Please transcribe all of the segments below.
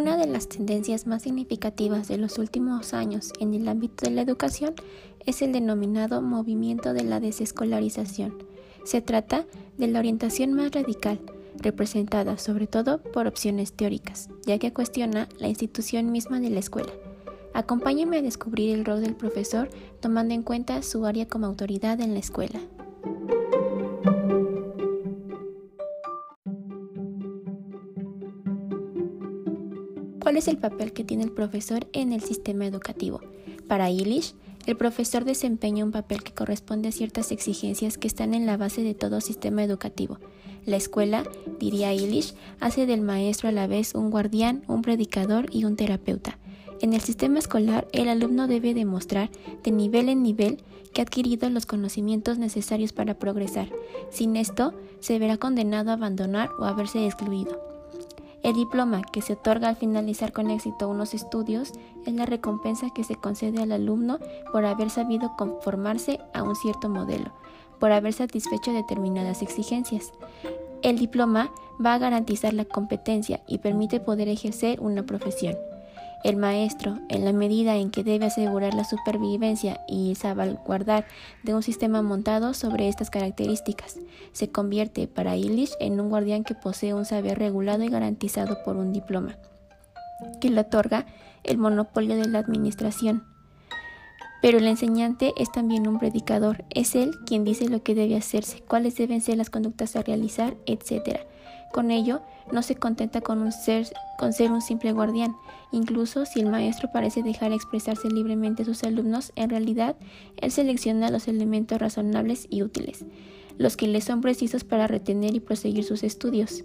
de las tendencias más significativas de los últimos años en el ámbito de la educación es el denominado movimiento de la desescolarización. Se trata de la orientación más radical, representada sobre todo por opciones teóricas, ya que cuestiona la institución misma de la escuela. Acompáñeme a descubrir el rol del profesor tomando en cuenta su área como autoridad en la escuela. ¿Cuál es el papel que tiene el profesor en el sistema educativo? Para Illich, el profesor desempeña un papel que corresponde a ciertas exigencias que están en la base de todo sistema educativo. La escuela, diría Illich, hace del maestro a la vez un guardián, un predicador y un terapeuta. En el sistema escolar, el alumno debe demostrar de nivel en nivel que ha adquirido los conocimientos necesarios para progresar. Sin esto, se verá condenado a abandonar o a verse excluido. El diploma que se otorga al finalizar con éxito unos estudios es la recompensa que se concede al alumno por haber sabido conformarse a un cierto modelo, por haber satisfecho determinadas exigencias. El diploma va a garantizar la competencia y permite poder ejercer una profesión. El maestro, en la medida en que debe asegurar la supervivencia y salvaguardar de un sistema montado sobre estas características, se convierte para Illich en un guardián que posee un saber regulado y garantizado por un diploma, que le otorga el monopolio de la administración. Pero el enseñante es también un predicador, es él quien dice lo que debe hacerse, cuáles deben ser las conductas a realizar, etc. Con ello, no se contenta con, ser, un simple guardián. Incluso si el maestro parece dejar expresarse libremente a sus alumnos, en realidad él selecciona los elementos razonables y útiles, los que le son precisos para retener y proseguir sus estudios.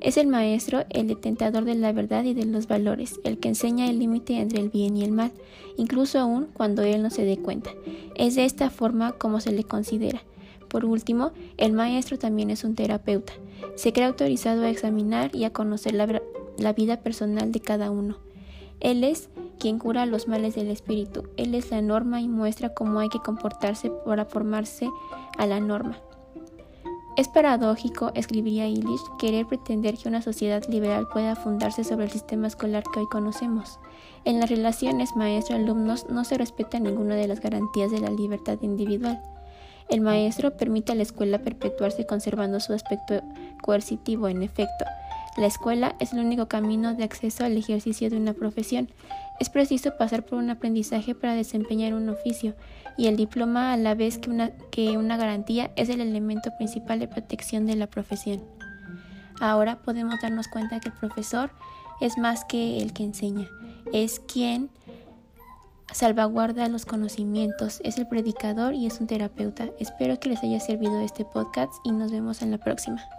Es el maestro el detentador de la verdad y de los valores, el que enseña el límite entre el bien y el mal, incluso aún cuando él no se dé cuenta. Es de esta forma como se le considera. Por último, el maestro también es un terapeuta. Se cree autorizado a examinar y a conocer la, vida personal de cada uno. Él es quien cura los males del espíritu. Él es la norma y muestra cómo hay que comportarse para formarse a la norma. Es paradójico, escribiría Illich, querer pretender que una sociedad liberal pueda fundarse sobre el sistema escolar que hoy conocemos. En las relaciones maestro-alumnos no se respeta ninguna de las garantías de la libertad individual. El maestro permite a la escuela perpetuarse conservando su aspecto coercitivo, en efecto. La escuela es el único camino de acceso al ejercicio de una profesión. Es preciso pasar por un aprendizaje para desempeñar un oficio, y el diploma, a la vez que una, que una garantía, es el elemento principal de protección de la profesión. Ahora podemos darnos cuenta que el profesor es más que el que enseña, es quien salvaguarda los conocimientos, es el predicador y es un terapeuta. Espero que les haya servido este podcast y nos vemos en la próxima.